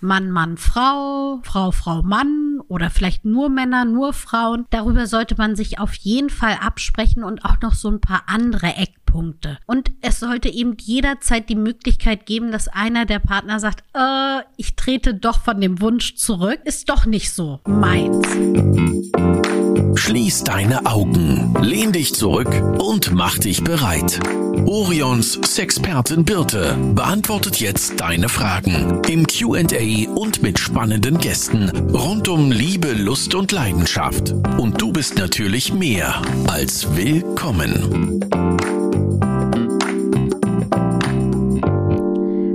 Mann, Mann, Frau, Frau, Frau, Mann oder vielleicht nur Männer, nur Frauen. Darüber sollte man sich auf jeden Fall absprechen und auch noch so ein paar andere Eckpunkte. Und es sollte eben jederzeit die Möglichkeit geben, dass einer der Partner sagt, äh, ich trete doch von dem Wunsch zurück, ist doch nicht so meins. Schließ deine Augen, lehn dich zurück und mach dich bereit. Orions Sexpertin Birte beantwortet jetzt deine Fragen im QA und mit spannenden Gästen rund um Liebe, Lust und Leidenschaft. Und du bist natürlich mehr als willkommen.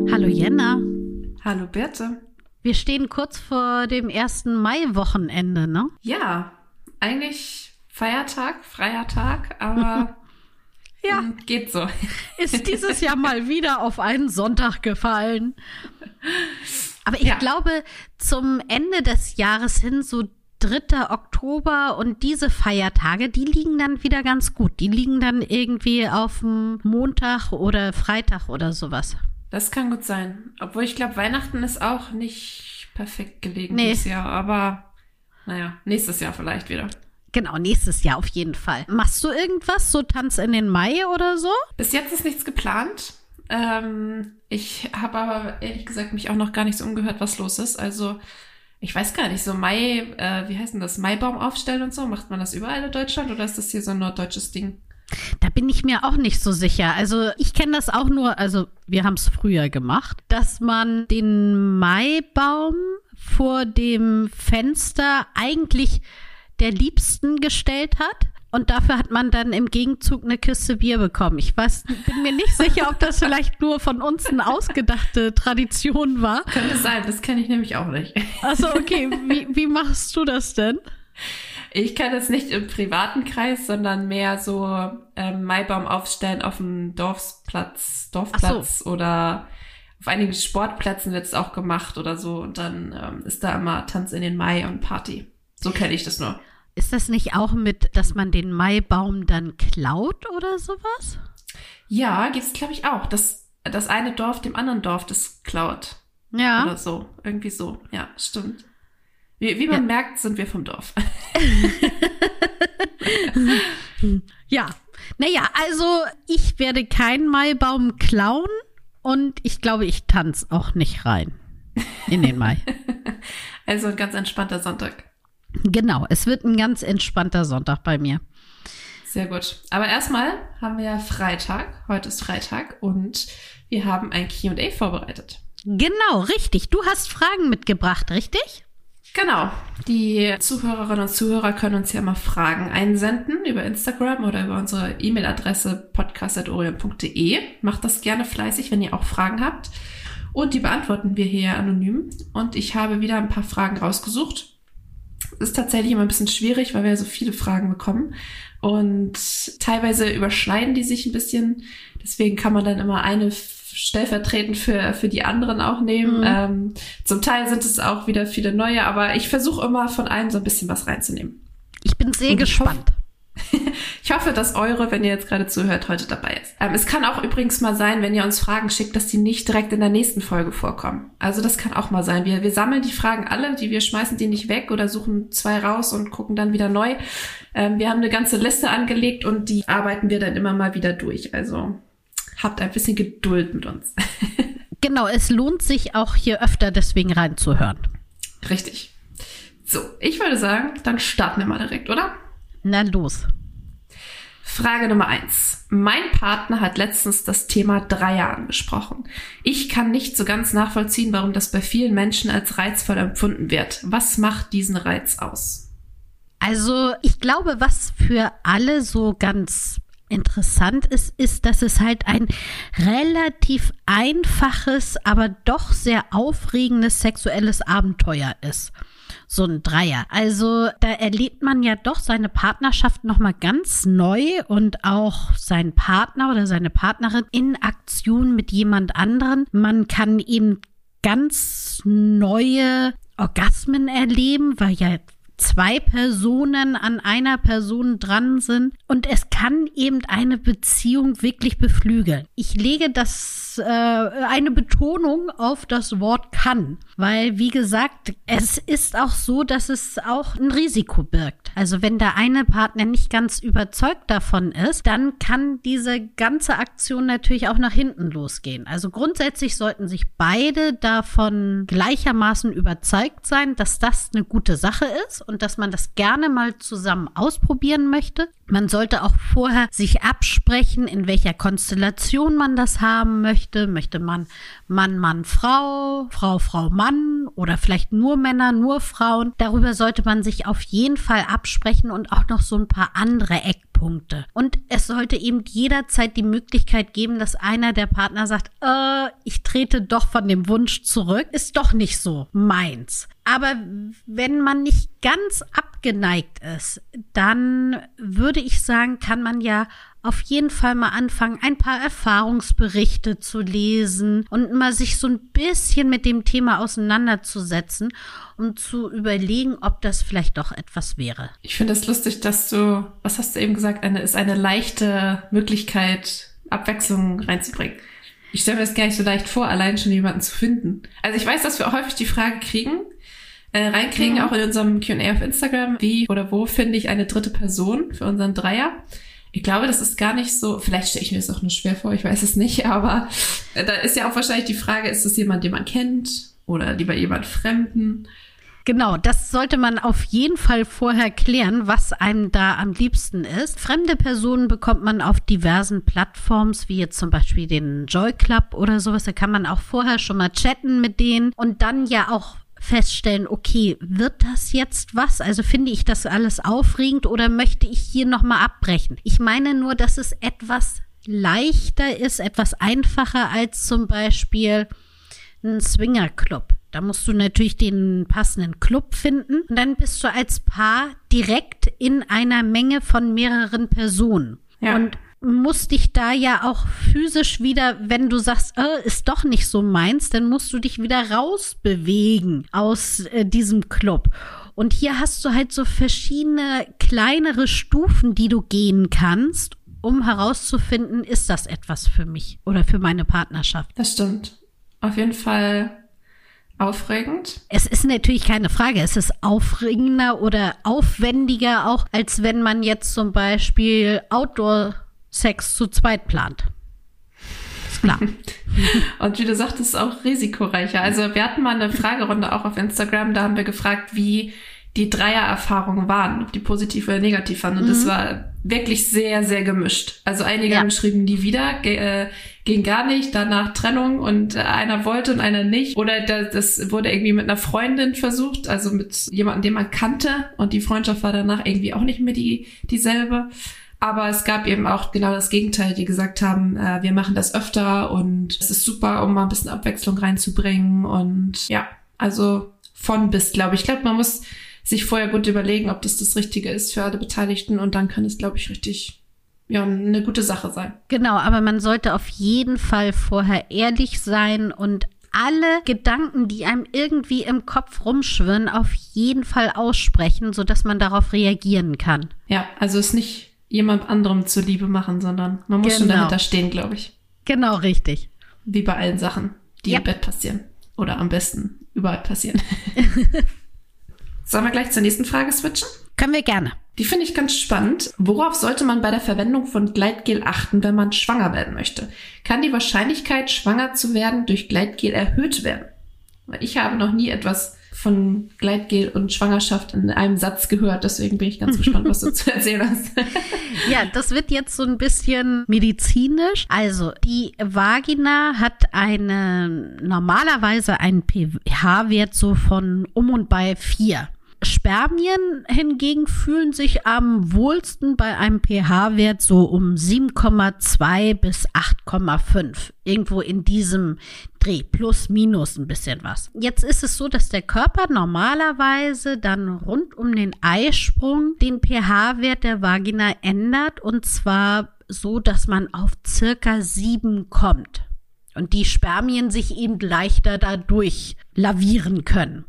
Hallo Jenna. Hallo Birte. Wir stehen kurz vor dem ersten Mai-Wochenende, ne? Ja, eigentlich Feiertag, freier Tag, aber ja, hm, geht so. Ist dieses Jahr mal wieder auf einen Sonntag gefallen. Aber ich ja. glaube, zum Ende des Jahres hin, so 3. Oktober und diese Feiertage, die liegen dann wieder ganz gut. Die liegen dann irgendwie auf dem Montag oder Freitag oder sowas. Das kann gut sein. Obwohl ich glaube, Weihnachten ist auch nicht perfekt gelegen nee. dieses Jahr. Aber naja, nächstes Jahr vielleicht wieder. Genau, nächstes Jahr auf jeden Fall. Machst du irgendwas, so Tanz in den Mai oder so? Bis jetzt ist nichts geplant. Ähm, ich habe aber ehrlich gesagt mich auch noch gar nicht so umgehört, was los ist. Also ich weiß gar nicht, so Mai, äh, wie heißt denn das, Maibaum aufstellen und so, macht man das überall in Deutschland oder ist das hier so ein norddeutsches Ding? Da bin ich mir auch nicht so sicher. Also ich kenne das auch nur, also wir haben es früher gemacht, dass man den Maibaum vor dem Fenster eigentlich der Liebsten gestellt hat. Und dafür hat man dann im Gegenzug eine Kiste Bier bekommen. Ich weiß, bin mir nicht sicher, ob das vielleicht nur von uns eine ausgedachte Tradition war. Könnte sein, das kenne ich nämlich auch nicht. Also okay, wie, wie machst du das denn? Ich kenne es nicht im privaten Kreis, sondern mehr so ähm, Maibaum aufstellen auf dem Dorfplatz, Dorfplatz so. oder auf einigen Sportplätzen wird es auch gemacht oder so. Und dann ähm, ist da immer Tanz in den Mai und Party. So kenne ich das nur. Ist das nicht auch mit, dass man den Maibaum dann klaut oder sowas? Ja, gibt es, glaube ich, auch. Dass das eine Dorf dem anderen Dorf das klaut. Ja. Oder so. Irgendwie so. Ja, stimmt. Wie, wie man ja. merkt, sind wir vom Dorf. ja. Naja, also ich werde keinen Maibaum klauen. Und ich glaube, ich tanze auch nicht rein in den Mai. also ein ganz entspannter Sonntag. Genau, es wird ein ganz entspannter Sonntag bei mir. Sehr gut. Aber erstmal haben wir Freitag. Heute ist Freitag und wir haben ein QA vorbereitet. Genau, richtig. Du hast Fragen mitgebracht, richtig? Genau. Die Zuhörerinnen und Zuhörer können uns ja mal Fragen einsenden über Instagram oder über unsere E-Mail-Adresse podcast.orient.de. Macht das gerne fleißig, wenn ihr auch Fragen habt. Und die beantworten wir hier anonym. Und ich habe wieder ein paar Fragen rausgesucht. Ist tatsächlich immer ein bisschen schwierig, weil wir so viele Fragen bekommen. Und teilweise überschneiden die sich ein bisschen. Deswegen kann man dann immer eine stellvertretend für, für die anderen auch nehmen. Mhm. Ähm, zum Teil sind es auch wieder viele neue, aber ich versuche immer von allem so ein bisschen was reinzunehmen. Ich bin sehr Und gespannt. Ich hoffe, ich hoffe, dass eure, wenn ihr jetzt gerade zuhört, heute dabei ist. Ähm, es kann auch übrigens mal sein, wenn ihr uns Fragen schickt, dass die nicht direkt in der nächsten Folge vorkommen. Also das kann auch mal sein. Wir, wir sammeln die Fragen alle, die wir schmeißen die nicht weg oder suchen zwei raus und gucken dann wieder neu. Ähm, wir haben eine ganze Liste angelegt und die arbeiten wir dann immer mal wieder durch. Also habt ein bisschen Geduld mit uns. genau, es lohnt sich auch hier öfter deswegen reinzuhören. Richtig. So, ich würde sagen, dann starten wir mal direkt, oder? Na los. Frage Nummer eins. Mein Partner hat letztens das Thema Dreier angesprochen. Ich kann nicht so ganz nachvollziehen, warum das bei vielen Menschen als reizvoll empfunden wird. Was macht diesen Reiz aus? Also, ich glaube, was für alle so ganz interessant ist, ist, dass es halt ein relativ einfaches, aber doch sehr aufregendes sexuelles Abenteuer ist. So ein Dreier. Also da erlebt man ja doch seine Partnerschaft nochmal ganz neu und auch seinen Partner oder seine Partnerin in Aktion mit jemand anderen. Man kann eben ganz neue Orgasmen erleben, weil ja zwei Personen an einer Person dran sind und es kann eben eine Beziehung wirklich beflügeln. Ich lege das äh, eine Betonung auf das Wort kann, weil wie gesagt, es ist auch so, dass es auch ein Risiko birgt. Also wenn der eine Partner nicht ganz überzeugt davon ist, dann kann diese ganze Aktion natürlich auch nach hinten losgehen. Also grundsätzlich sollten sich beide davon gleichermaßen überzeugt sein, dass das eine gute Sache ist und dass man das gerne mal zusammen ausprobieren möchte. Man sollte auch vorher sich absprechen, in welcher Konstellation man das haben möchte. Möchte man Mann, Mann, Frau, Frau, Frau, Mann oder vielleicht nur Männer, nur Frauen. Darüber sollte man sich auf jeden Fall absprechen und auch noch so ein paar andere Eckpunkte. Und es sollte eben jederzeit die Möglichkeit geben, dass einer der Partner sagt, äh, ich trete doch von dem Wunsch zurück, ist doch nicht so meins. Aber wenn man nicht ganz abgeneigt ist, dann würde ich sagen, kann man ja auf jeden Fall mal anfangen, ein paar Erfahrungsberichte zu lesen und mal sich so ein bisschen mit dem Thema auseinanderzusetzen, um zu überlegen, ob das vielleicht doch etwas wäre. Ich finde es lustig, dass du, was hast du eben gesagt, eine ist eine leichte Möglichkeit, Abwechslung reinzubringen. Ich stelle mir das gar nicht so leicht vor, allein schon jemanden zu finden. Also ich weiß, dass wir häufig die Frage kriegen, äh, reinkriegen, mhm. auch in unserem Q&A auf Instagram, wie oder wo finde ich eine dritte Person für unseren Dreier. Ich glaube, das ist gar nicht so, vielleicht stelle ich mir das auch nur schwer vor, ich weiß es nicht, aber äh, da ist ja auch wahrscheinlich die Frage, ist es jemand, den man kennt oder lieber jemand Fremden? Genau, das sollte man auf jeden Fall vorher klären, was einem da am liebsten ist. Fremde Personen bekommt man auf diversen Plattforms, wie jetzt zum Beispiel den Joy Club oder sowas. Da kann man auch vorher schon mal chatten mit denen und dann ja auch feststellen, okay, wird das jetzt was? Also finde ich das alles aufregend oder möchte ich hier nochmal abbrechen? Ich meine nur, dass es etwas leichter ist, etwas einfacher als zum Beispiel ein Swingerclub. Da musst du natürlich den passenden Club finden und dann bist du als Paar direkt in einer Menge von mehreren Personen. Ja. Und musst dich da ja auch physisch wieder, wenn du sagst, äh, ist doch nicht so meins, dann musst du dich wieder rausbewegen aus äh, diesem Club. Und hier hast du halt so verschiedene kleinere Stufen, die du gehen kannst, um herauszufinden, ist das etwas für mich oder für meine Partnerschaft. Das stimmt. Auf jeden Fall aufregend. Es ist natürlich keine Frage. Es ist aufregender oder aufwendiger auch, als wenn man jetzt zum Beispiel Outdoor Sex zu zweit plant. Ist klar. Und wie du sagtest, auch risikoreicher. Also wir hatten mal eine Fragerunde auch auf Instagram, da haben wir gefragt, wie die Dreiererfahrungen waren, ob die positiv oder negativ waren. Und mhm. das war wirklich sehr, sehr gemischt. Also einige ja. haben geschrieben, die wieder, äh, ging gar nicht, danach Trennung und äh, einer wollte und einer nicht. Oder das, das wurde irgendwie mit einer Freundin versucht, also mit jemandem, den man kannte und die Freundschaft war danach irgendwie auch nicht mehr die dieselbe. Aber es gab eben auch genau das Gegenteil, die gesagt haben, äh, wir machen das öfter und es ist super, um mal ein bisschen Abwechslung reinzubringen. Und ja, also von bis, glaube ich. Ich glaube, man muss sich vorher gut überlegen, ob das das Richtige ist für alle Beteiligten und dann kann es, glaube ich, richtig ja, eine gute Sache sein. Genau, aber man sollte auf jeden Fall vorher ehrlich sein und alle Gedanken, die einem irgendwie im Kopf rumschwirren, auf jeden Fall aussprechen, sodass man darauf reagieren kann. Ja, also es nicht jemand anderem zuliebe machen, sondern man muss genau. schon dahinter stehen, glaube ich. Genau, richtig. Wie bei allen Sachen, die ja. im Bett passieren. Oder am besten überall passieren. Sollen wir gleich zur nächsten Frage switchen? Können wir gerne. Die finde ich ganz spannend. Worauf sollte man bei der Verwendung von Gleitgel achten, wenn man schwanger werden möchte? Kann die Wahrscheinlichkeit, schwanger zu werden, durch Gleitgel erhöht werden? Ich habe noch nie etwas von Gleitgel und Schwangerschaft in einem Satz gehört. Deswegen bin ich ganz gespannt, was du zu erzählen hast. ja, das wird jetzt so ein bisschen medizinisch. Also die Vagina hat eine normalerweise einen pH-Wert so von um und bei vier. Spermien hingegen fühlen sich am wohlsten bei einem pH-Wert so um 7,2 bis 8,5. Irgendwo in diesem Dreh, plus minus ein bisschen was. Jetzt ist es so, dass der Körper normalerweise dann rund um den Eisprung den pH-Wert der Vagina ändert und zwar so, dass man auf circa 7 kommt. Und die Spermien sich eben leichter dadurch lavieren können.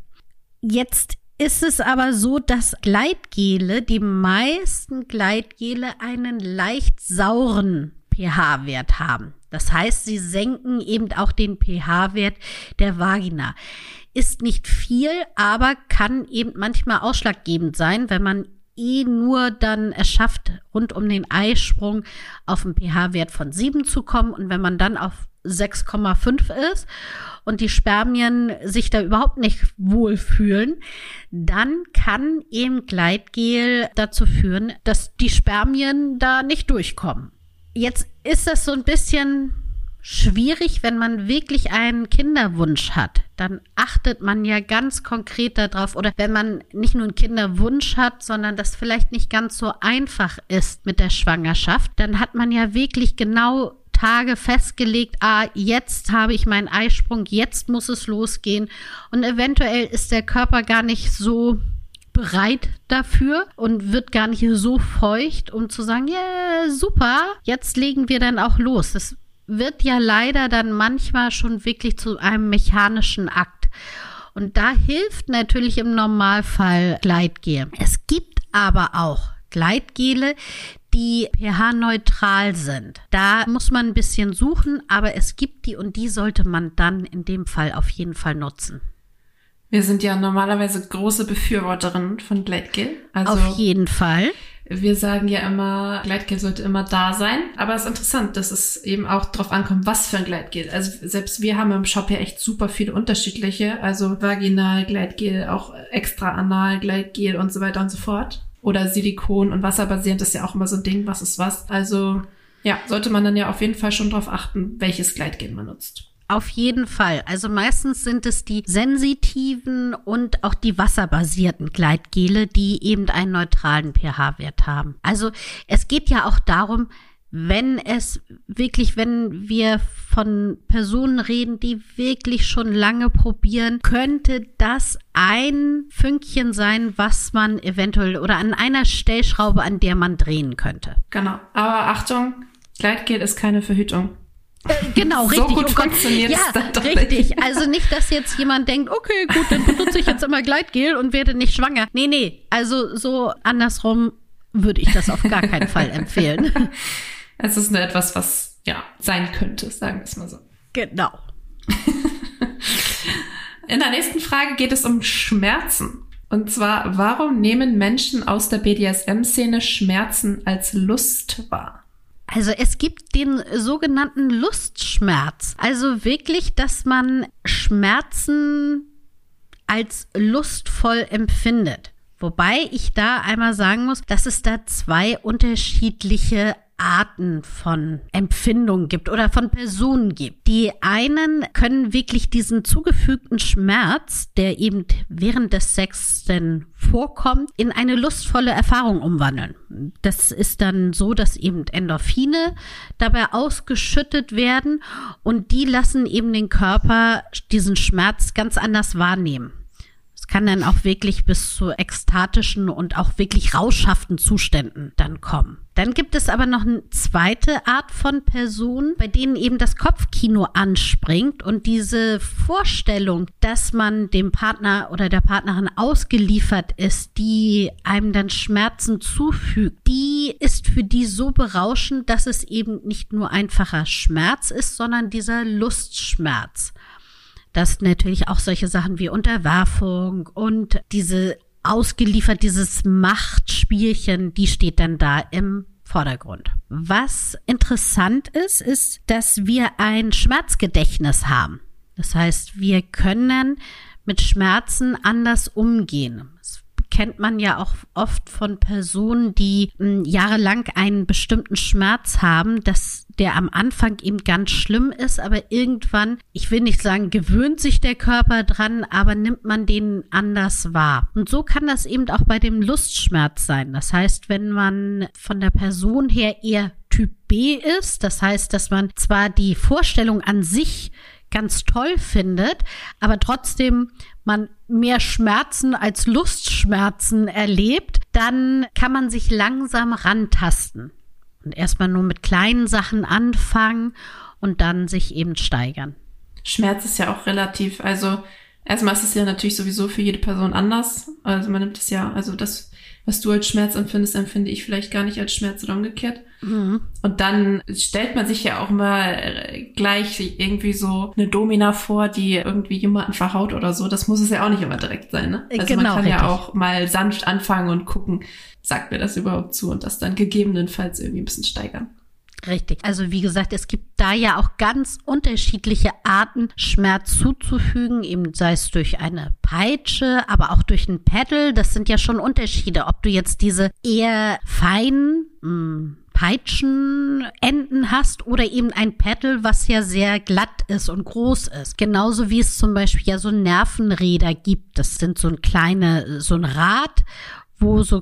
Jetzt ist es aber so, dass Gleitgele, die meisten Gleitgele einen leicht sauren pH-Wert haben. Das heißt, sie senken eben auch den pH-Wert der Vagina. Ist nicht viel, aber kann eben manchmal ausschlaggebend sein, wenn man eh nur dann es schafft, rund um den Eisprung auf einen pH-Wert von 7 zu kommen und wenn man dann auf 6,5 ist und die Spermien sich da überhaupt nicht wohlfühlen, dann kann eben Gleitgel dazu führen, dass die Spermien da nicht durchkommen. Jetzt ist das so ein bisschen schwierig, wenn man wirklich einen Kinderwunsch hat. Dann achtet man ja ganz konkret darauf. Oder wenn man nicht nur einen Kinderwunsch hat, sondern das vielleicht nicht ganz so einfach ist mit der Schwangerschaft, dann hat man ja wirklich genau Tage festgelegt, ah, jetzt habe ich meinen Eisprung, jetzt muss es losgehen. Und eventuell ist der Körper gar nicht so bereit dafür und wird gar nicht so feucht, um zu sagen, ja, yeah, super, jetzt legen wir dann auch los. Das wird ja leider dann manchmal schon wirklich zu einem mechanischen Akt. Und da hilft natürlich im Normalfall Gleitgel. Es gibt aber auch Gleitgele, die pH-neutral sind. Da muss man ein bisschen suchen, aber es gibt die und die sollte man dann in dem Fall auf jeden Fall nutzen. Wir sind ja normalerweise große Befürworterinnen von Gleitgel. Also auf jeden Fall. Wir sagen ja immer, Gleitgel sollte immer da sein. Aber es ist interessant, dass es eben auch drauf ankommt, was für ein Gleitgel. Also selbst wir haben im Shop ja echt super viele unterschiedliche. Also Vaginal, Gleitgel, auch extra Anal, Gleitgel und so weiter und so fort oder Silikon und wasserbasierend ist ja auch immer so ein Ding, was ist was. Also ja, sollte man dann ja auf jeden Fall schon darauf achten, welches Gleitgel man nutzt. Auf jeden Fall. Also meistens sind es die sensitiven und auch die wasserbasierten Gleitgele, die eben einen neutralen pH-Wert haben. Also es geht ja auch darum, wenn es wirklich, wenn wir von Personen reden, die wirklich schon lange probieren, könnte das ein Fünkchen sein, was man eventuell oder an einer Stellschraube, an der man drehen könnte. Genau. Aber Achtung, Gleitgel ist keine Verhütung. Äh, genau, richtig. So gut oh funktioniert ja, richtig. Also nicht, dass jetzt jemand denkt, okay, gut, dann benutze ich jetzt immer Gleitgel und werde nicht schwanger. Nee, nee. Also so andersrum würde ich das auf gar keinen Fall empfehlen. Es ist nur etwas, was ja sein könnte, sagen wir es mal so. Genau. In der nächsten Frage geht es um Schmerzen. Und zwar, warum nehmen Menschen aus der BDSM-Szene Schmerzen als Lust wahr? Also es gibt den sogenannten Lustschmerz. Also wirklich, dass man Schmerzen als lustvoll empfindet. Wobei ich da einmal sagen muss, dass es da zwei unterschiedliche Arten von Empfindungen gibt oder von Personen gibt. Die einen können wirklich diesen zugefügten Schmerz, der eben während des Sex denn vorkommt, in eine lustvolle Erfahrung umwandeln. Das ist dann so, dass eben Endorphine dabei ausgeschüttet werden und die lassen eben den Körper diesen Schmerz ganz anders wahrnehmen. Es kann dann auch wirklich bis zu ekstatischen und auch wirklich rauschhaften Zuständen dann kommen. Dann gibt es aber noch eine zweite Art von Personen, bei denen eben das Kopfkino anspringt und diese Vorstellung, dass man dem Partner oder der Partnerin ausgeliefert ist, die einem dann Schmerzen zufügt, die ist für die so berauschend, dass es eben nicht nur einfacher Schmerz ist, sondern dieser Lustschmerz dass natürlich auch solche Sachen wie Unterwerfung und diese ausgeliefert, dieses Machtspielchen, die steht dann da im Vordergrund. Was interessant ist, ist, dass wir ein Schmerzgedächtnis haben. Das heißt, wir können mit Schmerzen anders umgehen. Das kennt man ja auch oft von Personen, die hm, jahrelang einen bestimmten Schmerz haben, dass der am Anfang eben ganz schlimm ist, aber irgendwann, ich will nicht sagen, gewöhnt sich der Körper dran, aber nimmt man den anders wahr. Und so kann das eben auch bei dem Lustschmerz sein. Das heißt, wenn man von der Person her eher Typ B ist, das heißt, dass man zwar die Vorstellung an sich ganz toll findet, aber trotzdem man mehr Schmerzen als Lustschmerzen erlebt, dann kann man sich langsam rantasten. Und erstmal nur mit kleinen Sachen anfangen und dann sich eben steigern. Schmerz ist ja auch relativ. Also Erstmal ist es ja natürlich sowieso für jede Person anders. Also man nimmt es ja, also das, was du als Schmerz empfindest, empfinde ich vielleicht gar nicht als Schmerz oder umgekehrt. Mhm. Und dann stellt man sich ja auch mal gleich irgendwie so eine Domina vor, die irgendwie jemanden verhaut oder so. Das muss es ja auch nicht immer direkt sein, ne? Also Genau, man kann richtig. ja auch mal sanft anfangen und gucken, sagt mir das überhaupt zu und das dann gegebenenfalls irgendwie ein bisschen steigern. Richtig. Also wie gesagt, es gibt da ja auch ganz unterschiedliche Arten, Schmerz zuzufügen, eben sei es durch eine Peitsche, aber auch durch ein Pedal. Das sind ja schon Unterschiede, ob du jetzt diese eher feinen mh, Peitschenenden hast oder eben ein Pedal, was ja sehr glatt ist und groß ist. Genauso wie es zum Beispiel ja so Nervenräder gibt. Das sind so ein kleine, so ein Rad, wo so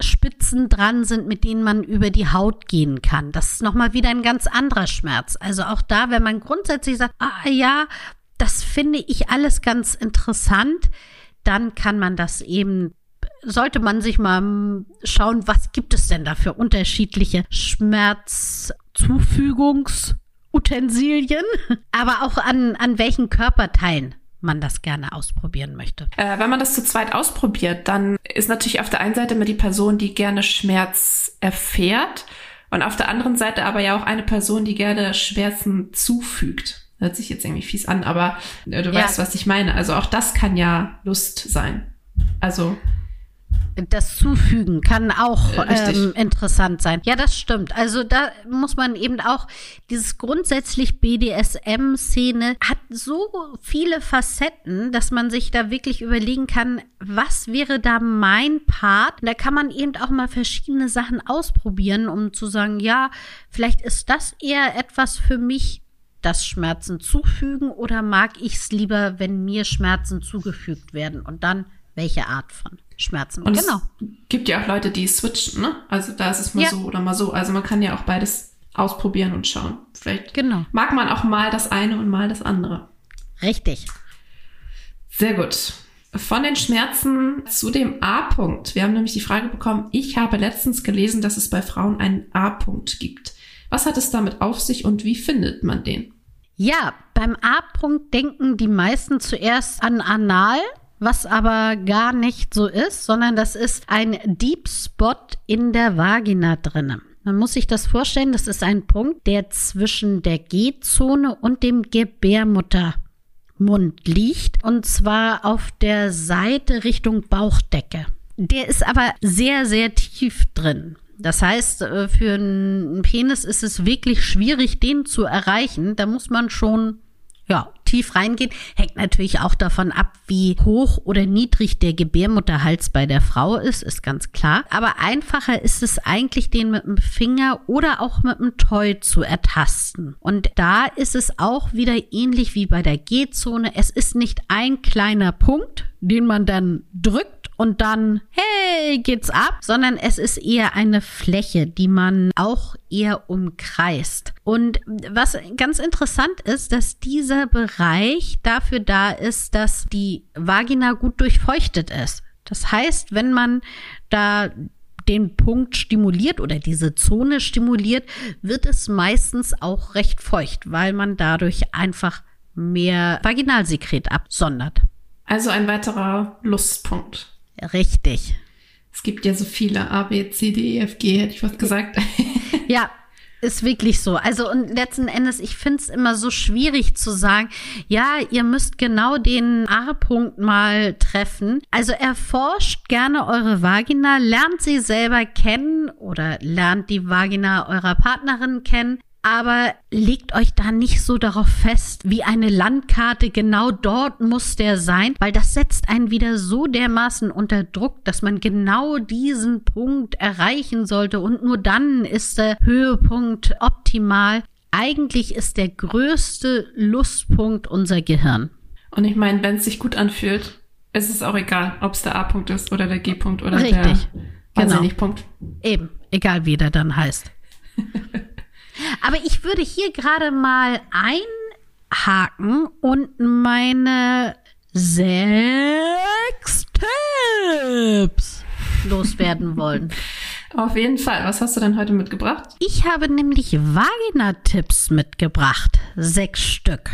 Spitzen dran sind, mit denen man über die Haut gehen kann. Das ist nochmal wieder ein ganz anderer Schmerz. Also auch da, wenn man grundsätzlich sagt, ah ja, das finde ich alles ganz interessant, dann kann man das eben, sollte man sich mal schauen, was gibt es denn da für unterschiedliche Schmerzzufügungsutensilien, aber auch an, an welchen Körperteilen man das gerne ausprobieren möchte. Äh, wenn man das zu zweit ausprobiert, dann ist natürlich auf der einen Seite immer die Person, die gerne Schmerz erfährt und auf der anderen Seite aber ja auch eine Person, die gerne Schmerzen zufügt. Hört sich jetzt irgendwie fies an, aber äh, du Ja. weißt, was ich meine. Also auch das kann ja Lust sein. Also Das Zufügen kann auch Äh, ähm, interessant sein. Ja, das stimmt. Also da muss man eben auch, dieses grundsätzlich BDSM-Szene hat so viele Facetten, dass man sich da wirklich überlegen kann, was wäre da mein Part? Da kann man eben auch mal verschiedene Sachen ausprobieren, um zu sagen, ja, vielleicht ist das eher etwas für mich, das Schmerzen zufügen oder mag ich es lieber, wenn mir Schmerzen zugefügt werden und dann welche Art von Schmerzen. und genau. es gibt ja auch Leute, die switchen, ne? Also da ist es mal Ja. so oder mal so. Also man kann ja auch beides ausprobieren und schauen. Vielleicht Genau. mag man auch mal das eine und mal das andere. Richtig. Sehr gut. Von den Schmerzen zu dem A-Punkt. Wir haben nämlich die Frage bekommen, ich habe letztens gelesen, dass es bei Frauen einen A-Punkt gibt. Was hat es damit auf sich und wie findet man den? Ja, beim A-Punkt denken die meisten zuerst an Anal, was aber gar nicht so ist, sondern das ist ein Deep Spot in der Vagina drinne. Man muss sich das vorstellen, das ist ein Punkt, der zwischen der G-Zone und dem Gebärmuttermund liegt und zwar auf der Seite Richtung Bauchdecke. Der ist aber sehr, sehr tief drin. Das heißt, äh, für einen Penis ist es wirklich schwierig, den zu erreichen. Da muss man schon ja, tief reingehen. Hängt natürlich auch davon ab, wie hoch oder niedrig der Gebärmutterhals bei der Frau ist, ist ganz klar. Aber einfacher ist es eigentlich, den mit dem Finger oder auch mit dem Toy zu ertasten. Und da ist es auch wieder ähnlich wie bei der G-Zone. Es ist nicht ein kleiner Punkt, den man dann drückt und dann, hey, geht's ab, sondern es ist eher eine Fläche, die man auch eher umkreist. Und was ganz interessant ist, dass dieser Bereich dafür da ist, dass die Vagina gut durchfeuchtet ist. Das heißt, wenn man da den Punkt stimuliert oder diese Zone stimuliert, wird es meistens auch recht feucht, weil man dadurch einfach mehr Vaginalsekret absondert. Also ein weiterer Lustpunkt. Richtig. Es gibt ja so viele A, B, C, D, E, F, G, hätte ich fast gesagt. Ja, ist wirklich so. Also und letzten Endes, ich finde es immer so schwierig zu sagen, ja, ihr müsst genau den A-Punkt mal treffen. Also erforscht gerne eure Vagina, lernt sie selber kennen oder lernt die Vagina eurer Partnerin kennen. Aber legt euch da nicht so darauf fest, wie eine Landkarte, genau dort muss der sein, weil das setzt einen wieder so dermaßen unter Druck, dass man genau diesen Punkt erreichen sollte und nur dann ist der Höhepunkt optimal. Eigentlich ist der größte Lustpunkt unser Gehirn. Und ich meine, wenn es sich gut anfühlt, ist es auch egal, ob es der A-Punkt ist oder der G-Punkt oder Richtig. der weiß Genau. Punkt. Eben, egal wie der dann heißt. Aber ich würde hier gerade mal einhaken und meine sechs Tipps loswerden wollen. Auf jeden Fall. Was hast du denn heute mitgebracht? Ich habe nämlich Vagina-Tipps mitgebracht. Sechs Stück.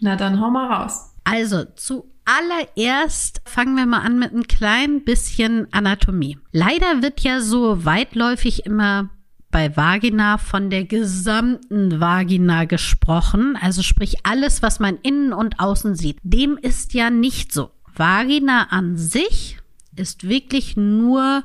Na dann hau mal raus. Also zuallererst fangen wir mal an mit ein klein bisschen Anatomie. Leider wird ja so weitläufig immer bei Vagina von der gesamten Vagina gesprochen, also sprich alles, was man innen und außen sieht. Dem ist ja nicht so. Vagina an sich ist wirklich nur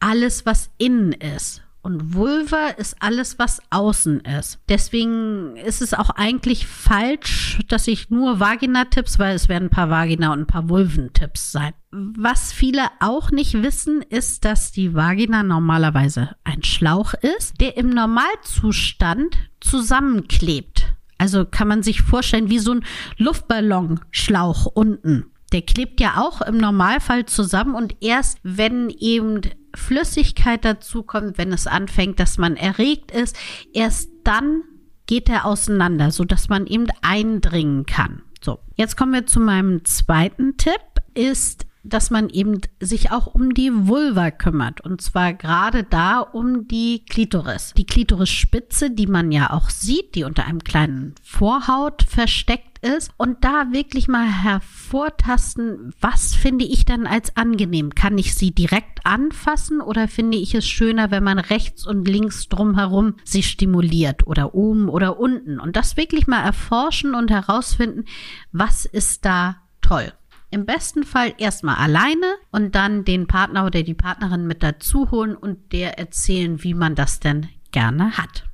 alles, was innen ist. Und Vulva ist alles, was außen ist. Deswegen ist es auch eigentlich falsch, dass ich nur Vagina-Tipps, weil es werden ein paar Vagina- und ein paar Vulven-Tipps sein. Was viele auch nicht wissen, ist, dass die Vagina normalerweise ein Schlauch ist, der im Normalzustand zusammenklebt. Also kann man sich vorstellen wie so ein Luftballonschlauch unten. Der klebt ja auch im Normalfall zusammen und erst wenn eben Flüssigkeit dazu kommt, wenn es anfängt, dass man erregt ist, erst dann geht er auseinander, so dass man eben eindringen kann. So, jetzt kommen wir zu meinem zweiten Tipp, ist dass man eben sich auch um die Vulva kümmert. Und zwar gerade da um die Klitoris. Die Klitorisspitze, die man ja auch sieht, die unter einem kleinen Vorhaut versteckt ist. Und da wirklich mal hervortasten, was finde ich dann als angenehm? Kann ich sie direkt anfassen oder finde ich es schöner, wenn man rechts und links drumherum sie stimuliert oder oben oder unten? Und das wirklich mal erforschen und herausfinden, was ist da toll. Im besten Fall erstmal alleine und dann den Partner oder die Partnerin mit dazu holen und der erzählen, wie man das denn gerne hat.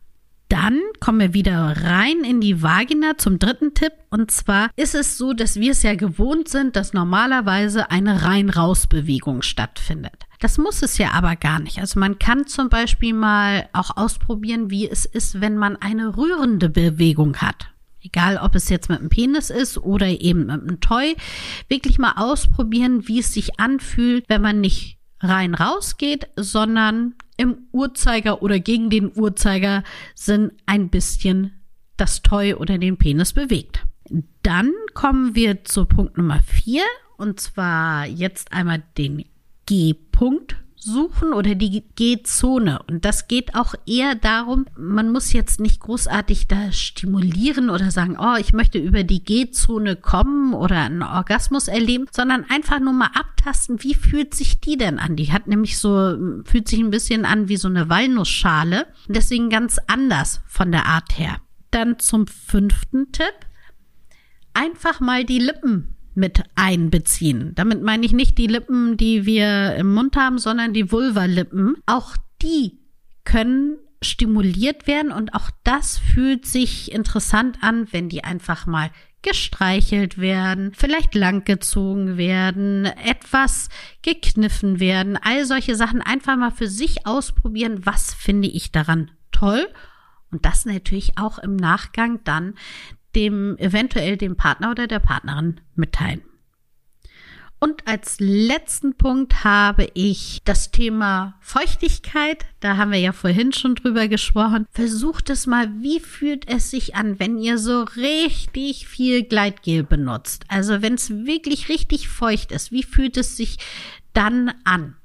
Dann kommen wir wieder rein in die Vagina zum dritten Tipp. Und zwar ist es so, dass wir es ja gewohnt sind, dass normalerweise eine Rein-Raus-Bewegung stattfindet. Das muss es ja aber gar nicht. Also man kann zum Beispiel mal auch ausprobieren, wie es ist, wenn man eine rührende Bewegung hat. Egal, ob es jetzt mit einem Penis ist oder eben mit einem Toy, wirklich mal ausprobieren, wie es sich anfühlt, wenn man nicht rein rausgeht, sondern im Uhrzeiger oder gegen den Uhrzeigersinn ein bisschen das Toy oder den Penis bewegt. Dann kommen wir zu Punkt Nummer vier und zwar jetzt einmal den G-Punkt suchen oder die G-Zone. Und das geht auch eher darum, man muss jetzt nicht großartig da stimulieren oder sagen, oh, ich möchte über die G-Zone kommen oder einen Orgasmus erleben, sondern einfach nur mal abtasten, wie fühlt sich die denn an? Die hat nämlich so, fühlt sich ein bisschen an wie so eine Walnussschale. Deswegen ganz anders von der Art her. Dann zum fünften Tipp. Einfach mal die Lippen mit einbeziehen. Damit meine ich nicht die Lippen, die wir im Mund haben, sondern die Vulvalippen. Auch die können stimuliert werden und auch das fühlt sich interessant an, wenn die einfach mal gestreichelt werden, vielleicht langgezogen werden, etwas gekniffen werden, all solche Sachen einfach mal für sich ausprobieren, was finde ich daran toll und das natürlich auch im Nachgang dann dem eventuell dem Partner oder der Partnerin mitteilen. Und als letzten Punkt habe ich das Thema Feuchtigkeit. Da haben wir ja vorhin schon drüber gesprochen. Versucht es mal, wie fühlt es sich an, wenn ihr so richtig viel Gleitgel benutzt? Also wenn es wirklich richtig feucht ist, wie fühlt es sich dann an?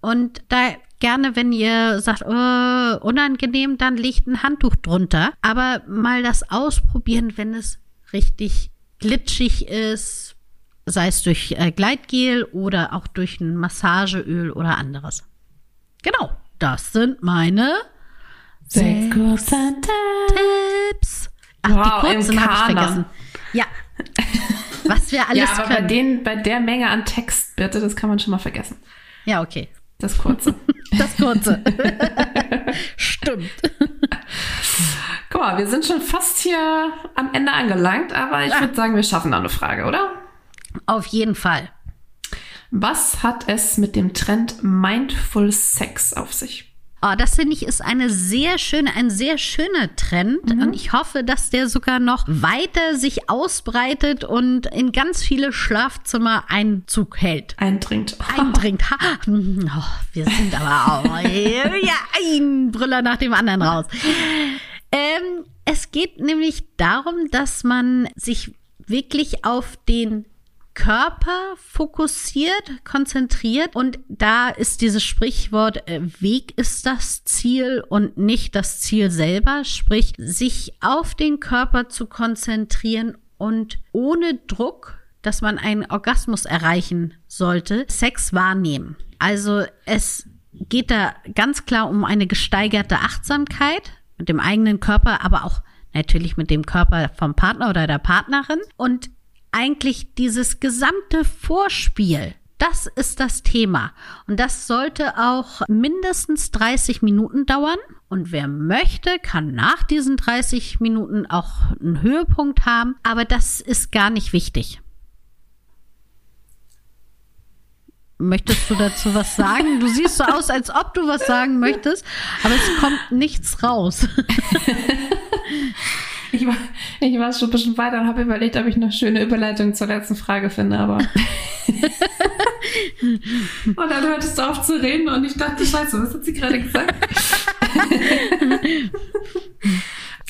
Und da gerne, wenn ihr sagt, oh, unangenehm, dann legt ein Handtuch drunter. Aber mal das ausprobieren, wenn es richtig glitschig ist, sei es durch äh, Gleitgel oder auch durch ein Massageöl oder anderes. Genau, das sind meine sechs kurzen Tipps. Ach, wow, die kurzen habe ich vergessen. Ja. Was wir alles ja, aber können. Bei, den, bei der Menge an Text, bitte, das kann man schon mal vergessen. Ja, okay. Das kurze. Das kurze. Stimmt. Guck mal, wir sind schon fast hier am Ende angelangt, aber ich Ja. würde sagen, wir schaffen noch eine Frage, oder? Auf jeden Fall. Was hat es mit dem Trend Mindful Sex auf sich? Oh, das finde ich ist eine sehr schöne, ein sehr schöner Trend und ich hoffe, dass der sogar noch weiter sich ausbreitet und in ganz viele Schlafzimmer Einzug hält. Eindringt. Eindringt. Oh, wir sind aber auch ja, ein Brüller nach dem anderen raus. Ähm, es geht nämlich darum, dass man sich wirklich auf den Körper fokussiert, konzentriert und da ist dieses Sprichwort äh, Weg ist das Ziel und nicht das Ziel selber, sprich sich auf den Körper zu konzentrieren und ohne Druck, dass man einen Orgasmus erreichen sollte, Sex wahrnehmen. Also es geht da ganz klar um eine gesteigerte Achtsamkeit mit dem eigenen Körper, aber auch natürlich mit dem Körper vom Partner oder der Partnerin und eigentlich dieses gesamte Vorspiel. Das ist das Thema. Und das sollte auch mindestens 30 Minuten dauern. Und wer möchte, kann nach diesen 30 Minuten auch einen Höhepunkt haben. Aber das ist gar nicht wichtig. Möchtest du dazu was sagen? Du siehst so aus, als ob du was sagen möchtest, aber es kommt nichts raus. Ich war, ich war schon ein bisschen weiter und habe überlegt, ob ich eine schöne Überleitung zur letzten Frage finde, aber. und dann hörtest du auf zu reden und ich dachte, scheiße, was hat sie gerade gesagt?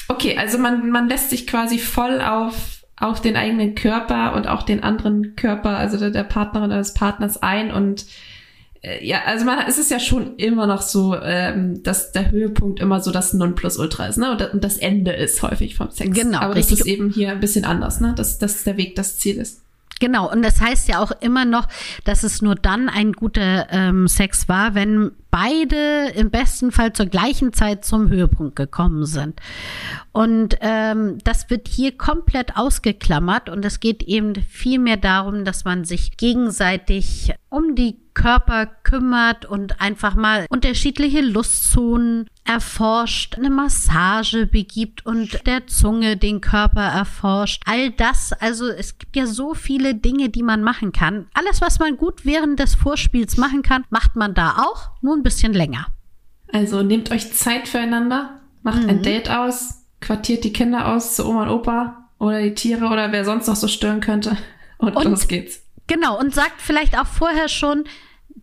okay, also man, man lässt sich quasi voll auf auf den eigenen Körper und auch den anderen Körper, also der, der Partnerin oder des Partners ein und ja, also man, es ist ja schon immer noch so, ähm, dass der Höhepunkt immer so das Nonplusultra ist, ne? Und, und das Ende ist häufig vom Sex. Genau. Aber richtig. das ist eben hier ein bisschen anders, ne? Dass, dass der Weg das Ziel ist. Genau, und das heißt ja auch immer noch, dass es nur dann ein guter ähm, Sex war, wenn beide im besten Fall zur gleichen Zeit zum Höhepunkt gekommen sind. Und ähm, das wird hier komplett ausgeklammert und es geht eben viel mehr darum, dass man sich gegenseitig um die Körper kümmert und einfach mal unterschiedliche Lustzonen erforscht, eine Massage begibt und der Zunge den Körper erforscht. All das, also es gibt ja so viele Dinge, die man machen kann. Alles, was man gut während des Vorspiels machen kann, macht man da auch, nur ein bisschen länger. Also nehmt euch Zeit füreinander, macht mhm. ein Date aus, quartiert die Kinder aus zu Oma und Opa oder die Tiere oder wer sonst noch so stören könnte. Und, und los geht's. Genau, und sagt vielleicht auch vorher schon,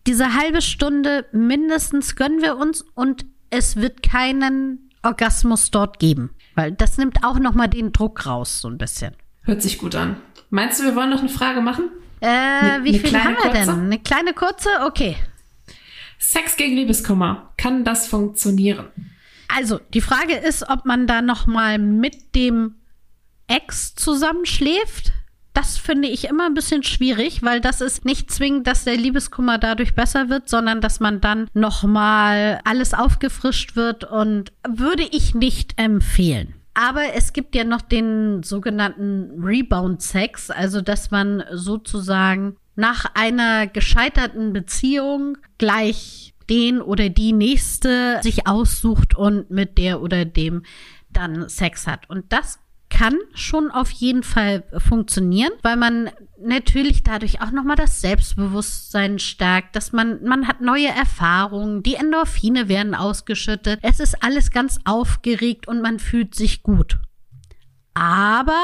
diese halbe Stunde mindestens gönnen wir uns und es wird keinen Orgasmus dort geben. Weil das nimmt auch nochmal den Druck raus, so ein bisschen. Hört sich gut an. Meinst du, wir wollen noch eine Frage machen? Äh, ne, wie viel haben wir kurze? denn? Eine kleine kurze? Okay. Sex gegen Liebeskummer. Kann das funktionieren? Also, die Frage ist, ob man da nochmal mit dem Ex zusammenschläft das finde ich immer ein bisschen schwierig, weil das ist nicht zwingend, dass der Liebeskummer dadurch besser wird, sondern dass man dann nochmal alles aufgefrischt wird und würde ich nicht empfehlen. Aber es gibt ja noch den sogenannten Rebound-Sex, also dass man sozusagen nach einer gescheiterten Beziehung gleich den oder die nächste sich aussucht und mit der oder dem dann Sex hat. Und das kann schon auf jeden Fall funktionieren, weil man natürlich dadurch auch nochmal das Selbstbewusstsein stärkt, dass man, man hat neue Erfahrungen, die Endorphine werden ausgeschüttet, es ist alles ganz aufgeregt und man fühlt sich gut. Aber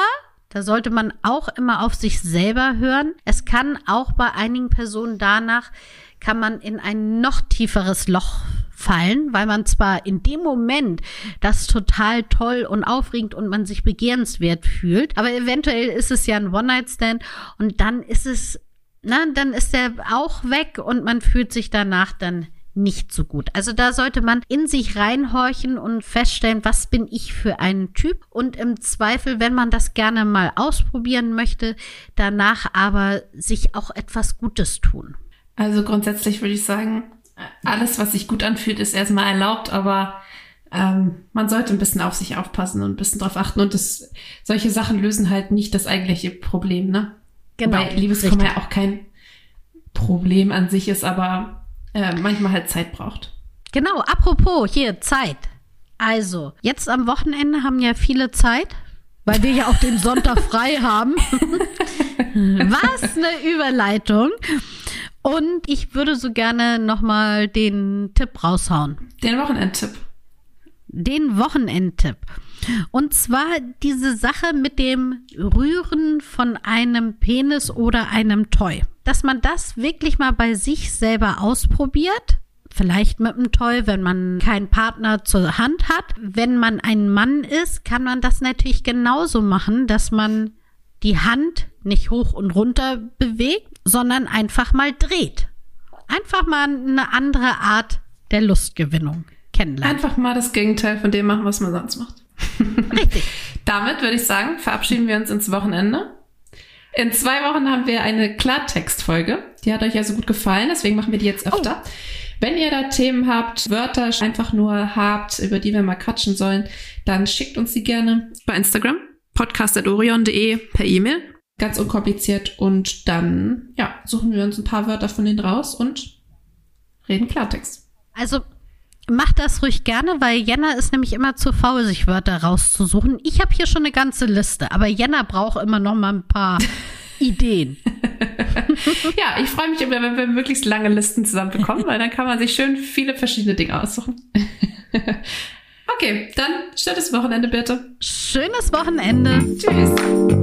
da sollte man auch immer auf sich selber hören. Es kann auch bei einigen Personen danach, kann man in ein noch tieferes Loch fallen, weil man zwar in dem Moment das total toll und aufregend und man sich begehrenswert fühlt, aber eventuell ist es ja ein One-Night-Stand und dann ist es, na, dann ist er auch weg und man fühlt sich danach dann nicht so gut. Also da sollte man in sich reinhorchen und feststellen, was bin ich für ein Typ und im Zweifel, wenn man das gerne mal ausprobieren möchte, danach aber sich auch etwas Gutes tun. Also grundsätzlich würde ich sagen, alles, was sich gut anfühlt, ist erstmal erlaubt, aber ähm, man sollte ein bisschen auf sich aufpassen und ein bisschen drauf achten. Und das, solche Sachen lösen halt nicht das eigentliche Problem, ne? Genau. Weil Liebeskummer ja auch kein Problem an sich ist, aber äh, manchmal halt Zeit braucht. Genau, apropos, hier, Zeit. Also, jetzt am Wochenende haben ja viele Zeit, weil wir ja auch den Sonntag frei haben. Was eine Überleitung. Und ich würde so gerne nochmal den Tipp raushauen. Den Wochenendtipp. Den Wochenendtipp. Und zwar diese Sache mit dem Rühren von einem Penis oder einem Toy. Dass man das wirklich mal bei sich selber ausprobiert. Vielleicht mit einem Toy, wenn man keinen Partner zur Hand hat. Wenn man ein Mann ist, kann man das natürlich genauso machen, dass man die Hand nicht hoch und runter bewegt, sondern einfach mal dreht. Einfach mal eine andere Art der Lustgewinnung kennenlernen. Einfach mal das Gegenteil von dem machen, was man sonst macht. Richtig. Damit würde ich sagen, verabschieden wir uns ins Wochenende. In zwei Wochen haben wir eine Klartextfolge. Die hat euch ja so gut gefallen, deswegen machen wir die jetzt öfter. Oh. Wenn ihr da Themen habt, Wörter einfach nur habt, über die wir mal quatschen sollen, dann schickt uns die gerne bei Instagram, podcast.orion.de per E-Mail. Ganz unkompliziert. Und dann, ja, suchen wir uns ein paar Wörter von denen raus und reden Klartext. Also Macht das ruhig gerne, weil Jenna ist nämlich immer zu faul, sich Wörter rauszusuchen. Ich habe hier schon eine ganze Liste, aber Jenna braucht immer noch mal ein paar Ideen. ja, ich freue mich immer, wenn wir möglichst lange Listen zusammen bekommen, weil dann kann man sich schön viele verschiedene Dinge aussuchen. okay, dann schönes Wochenende bitte. Schönes Wochenende. Tschüss.